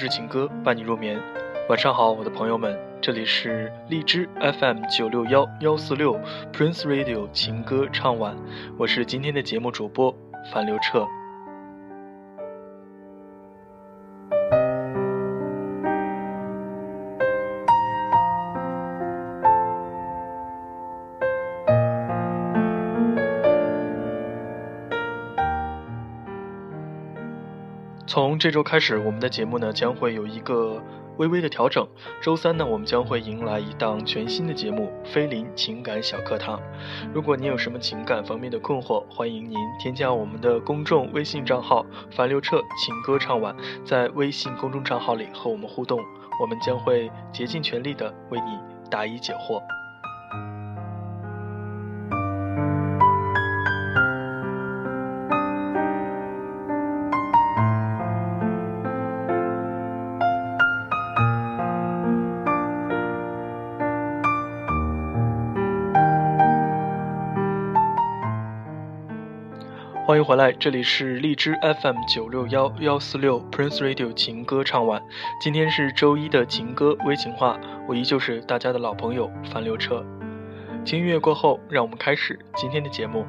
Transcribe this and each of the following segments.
优质情歌伴你入眠。晚上好，我的朋友们，这里是荔枝 FM 九六幺幺四六 Prince Radio 情歌唱晚，我是今天的节目主播樊刘彻。从这周开始，我们的节目呢将会有一个微微的调整。周三呢，我们将会迎来一档全新的节目《菲林情感小课堂》。如果您有什么情感方面的困惑，欢迎您添加我们的公众微信账号“樊刘彻情歌唱晚”，在微信公众账号里和我们互动，我们将会竭尽全力的为你答疑解惑。欢迎回来，这里是荔枝 FM 九六幺幺四六 Prince Radio 情歌唱晚。今天是周一的情歌微情话，我依旧是大家的老朋友樊流彻。轻音乐过后，让我们开始今天的节目。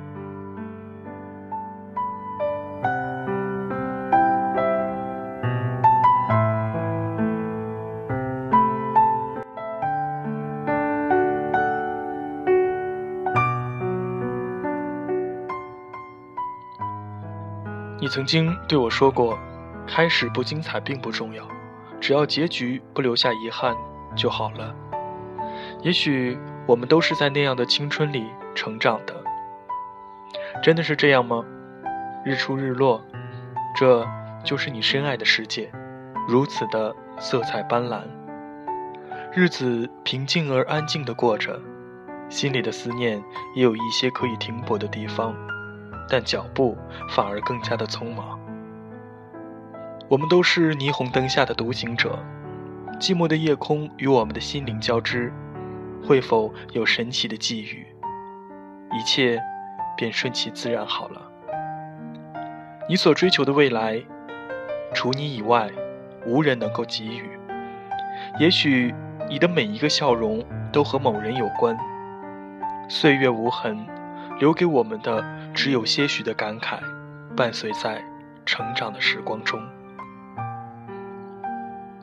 曾经对我说过，开始不精彩并不重要，只要结局不留下遗憾就好了。也许我们都是在那样的青春里成长的，真的是这样吗？日出日落，这就是你深爱的世界，如此的色彩斑斓。日子平静而安静的过着，心里的思念也有一些可以停泊的地方。但脚步反而更加的匆忙。我们都是霓虹灯下的独行者，寂寞的夜空与我们的心灵交织，会否有神奇的际遇？一切便顺其自然好了。你所追求的未来，除你以外，无人能够给予。也许你的每一个笑容都和某人有关。岁月无痕，留给我们的。只有些许的感慨，伴随在成长的时光中，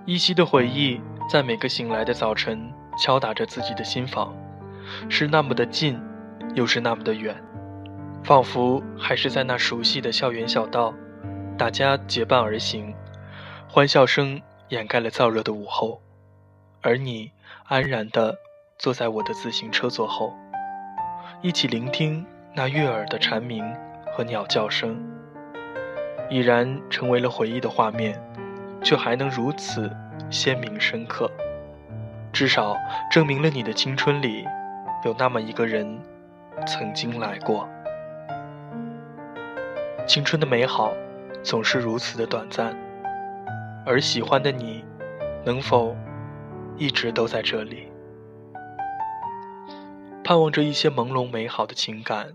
依稀的回忆在每个醒来的早晨敲打着自己的心房，是那么的近，又是那么的远，仿佛还是在那熟悉的校园小道，大家结伴而行，欢笑声掩盖了燥热的午后，而你安然的坐在我的自行车座后，一起聆听。那悦耳的蝉鸣和鸟叫声，已然成为了回忆的画面，却还能如此鲜明深刻，至少证明了你的青春里有那么一个人曾经来过。青春的美好总是如此的短暂，而喜欢的你，能否一直都在这里？盼望着一些朦胧美好的情感。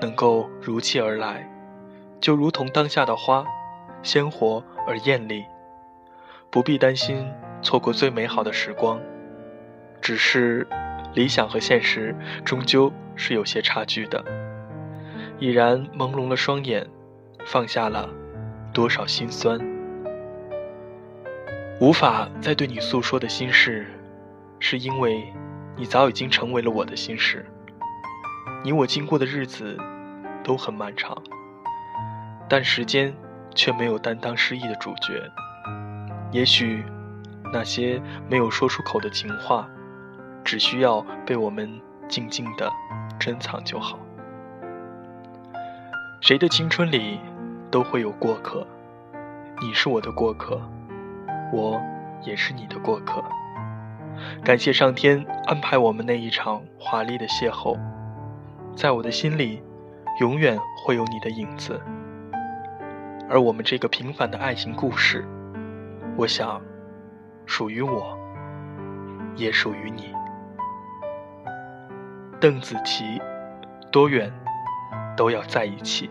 能够如期而来，就如同当下的花，鲜活而艳丽，不必担心错过最美好的时光。只是，理想和现实终究是有些差距的。已然朦胧了双眼，放下了多少心酸，无法再对你诉说的心事，是因为你早已经成为了我的心事。你我经过的日子都很漫长，但时间却没有担当失意的主角。也许那些没有说出口的情话，只需要被我们静静的珍藏就好。谁的青春里都会有过客，你是我的过客，我也是你的过客。感谢上天安排我们那一场华丽的邂逅。在我的心里，永远会有你的影子。而我们这个平凡的爱情故事，我想，属于我，也属于你。邓紫棋，多远都要在一起。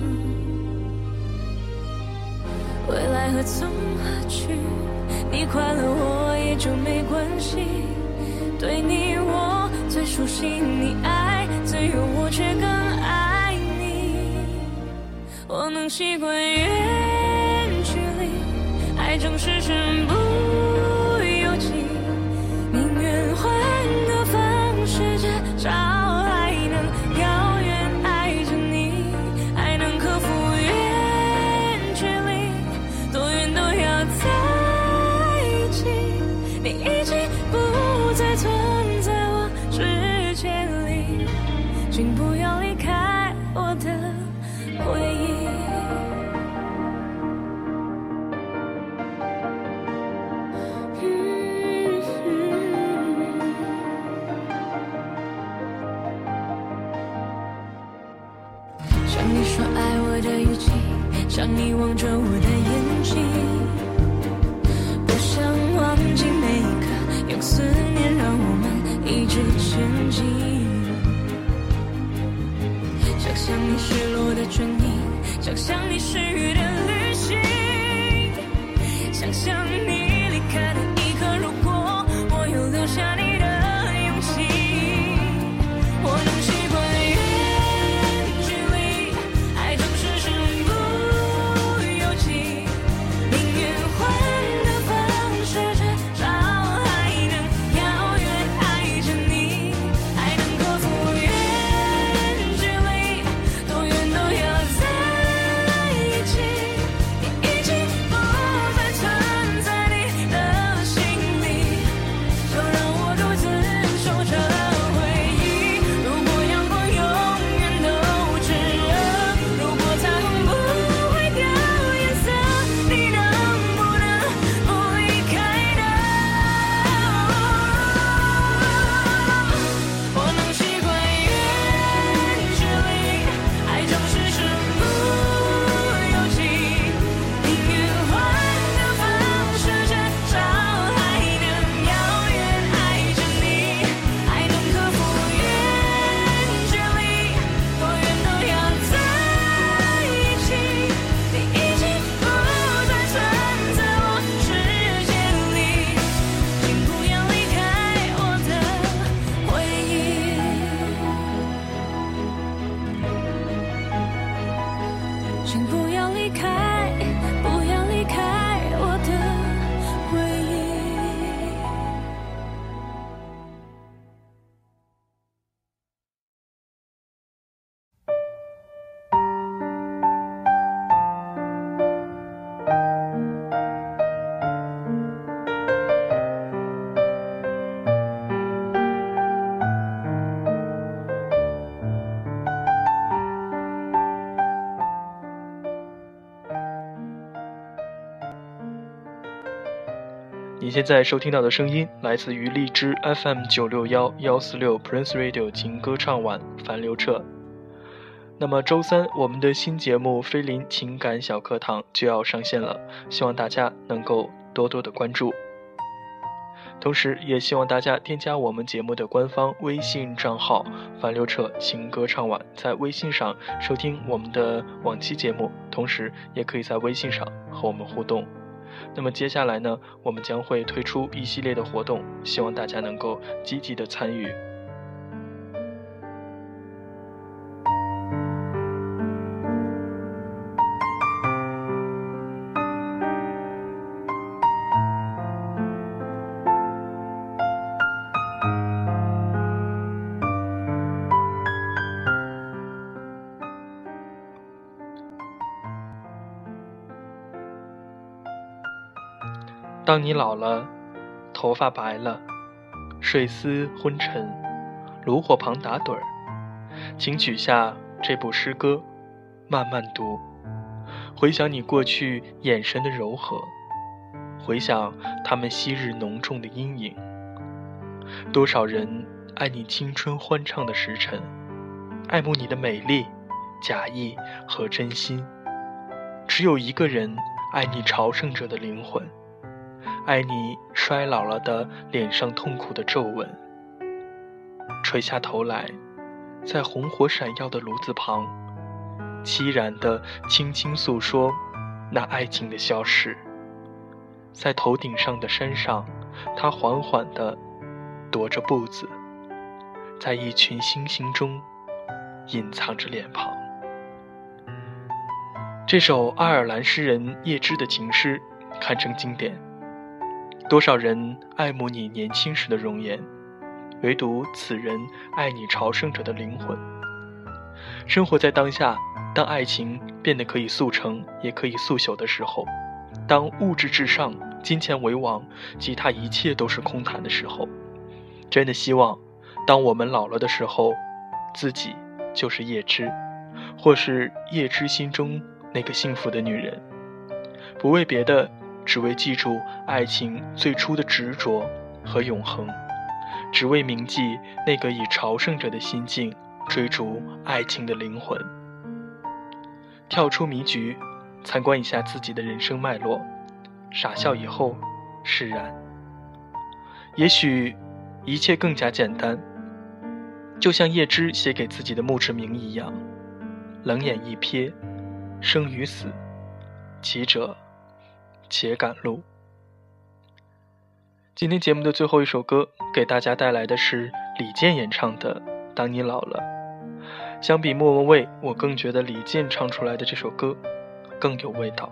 未来何从何去？你快乐我也就没关系。对你我最熟悉，你爱自由，我却更爱你。我能习惯远距离，爱总是身不。请不要离开我的你现在收听到的声音来自于荔枝 FM 九六幺幺四六 Prince Radio 情歌唱晚樊刘彻。那么周三我们的新节目《菲林情感小课堂》就要上线了，希望大家能够多多的关注。同时，也希望大家添加我们节目的官方微信账号“樊刘彻情歌唱晚”，在微信上收听我们的往期节目，同时也可以在微信上和我们互动。那么接下来呢，我们将会推出一系列的活动，希望大家能够积极的参与。当你老了，头发白了，睡思昏沉，炉火旁打盹儿，请取下这部诗歌，慢慢读，回想你过去眼神的柔和，回想他们昔日浓重的阴影。多少人爱你青春欢畅的时辰，爱慕你的美丽、假意和真心；只有一个人爱你朝圣者的灵魂，爱你衰老了的脸上痛苦的皱纹。垂下头来，在红火闪耀的炉子旁，凄然地轻轻诉说那爱情的消逝。在头顶上的山上，他缓缓地踱着步子，在一群星星中隐藏着脸庞。这首爱尔兰诗人叶芝的情诗堪称经典。多少人爱慕你年轻时的容颜？唯独此人爱你朝圣者的灵魂。生活在当下，当爱情变得可以速成，也可以速朽的时候，当物质至上、金钱为王，其他一切都是空谈的时候，真的希望，当我们老了的时候，自己就是叶芝，或是叶芝心中那个幸福的女人，不为别的，只为记住爱情最初的执着和永恒。只为铭记那个以朝圣者的心境追逐爱情的灵魂。跳出迷局，参观一下自己的人生脉络，傻笑以后释然。也许一切更加简单，就像叶芝写给自己的墓志铭一样：冷眼一瞥，生与死，其者且赶路。今天节目的最后一首歌，给大家带来的是李健演唱的《当你老了》。相比莫文蔚，我更觉得李健唱出来的这首歌更有味道。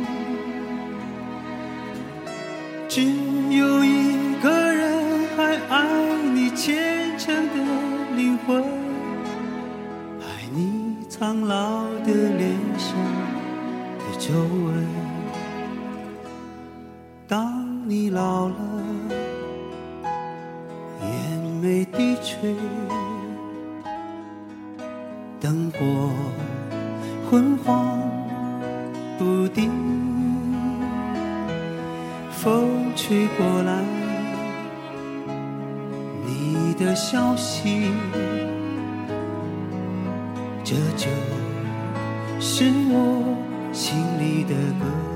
爱你苍老的脸上的皱纹。当你老了，眼眉低垂。灯火昏黄不定，风吹过来，你的消息，这就是我心里的歌。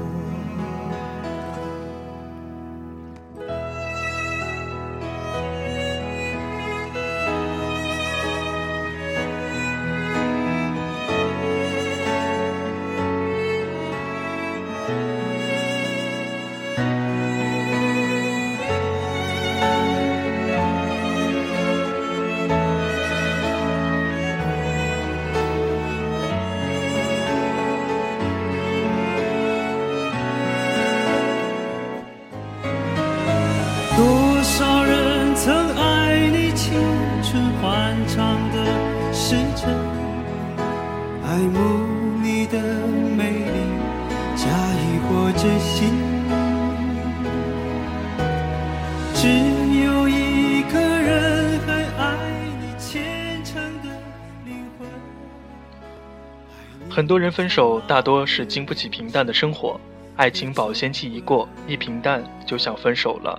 爱慕你的美丽假意或真心只有一个人还爱你虔诚的灵魂。很多人分手大多是经不起平淡的生活爱情保鲜期一过一平淡就想分手了。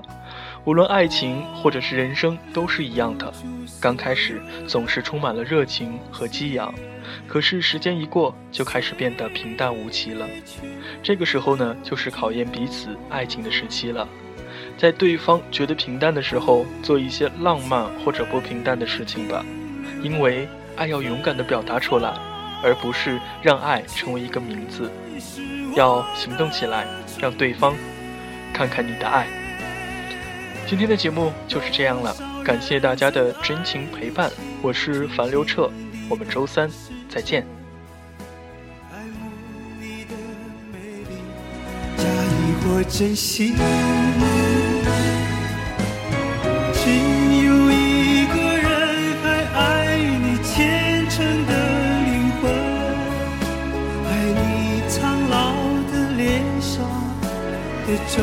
无论爱情或者是人生都是一样的，刚开始总是充满了热情和激昂，可是时间一过就开始变得平淡无奇了。这个时候呢，就是考验彼此爱情的时期了。在对方觉得平淡的时候，做一些浪漫或者不平淡的事情吧，因为爱要勇敢地表达出来，而不是让爱成为一个名字，要行动起来，让对方看看你的爱。今天的节目就是这样了，感谢大家的真情陪伴，我是樊刘彻，我们周三再见。珍惜，只有一个人还爱你虔诚的灵魂，爱你苍老的脸上的皱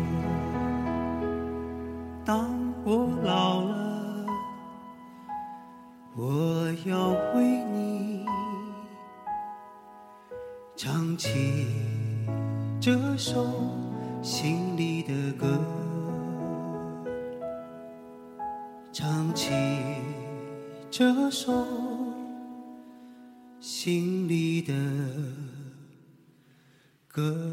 唱起这首心里的歌，唱起这首心里的歌。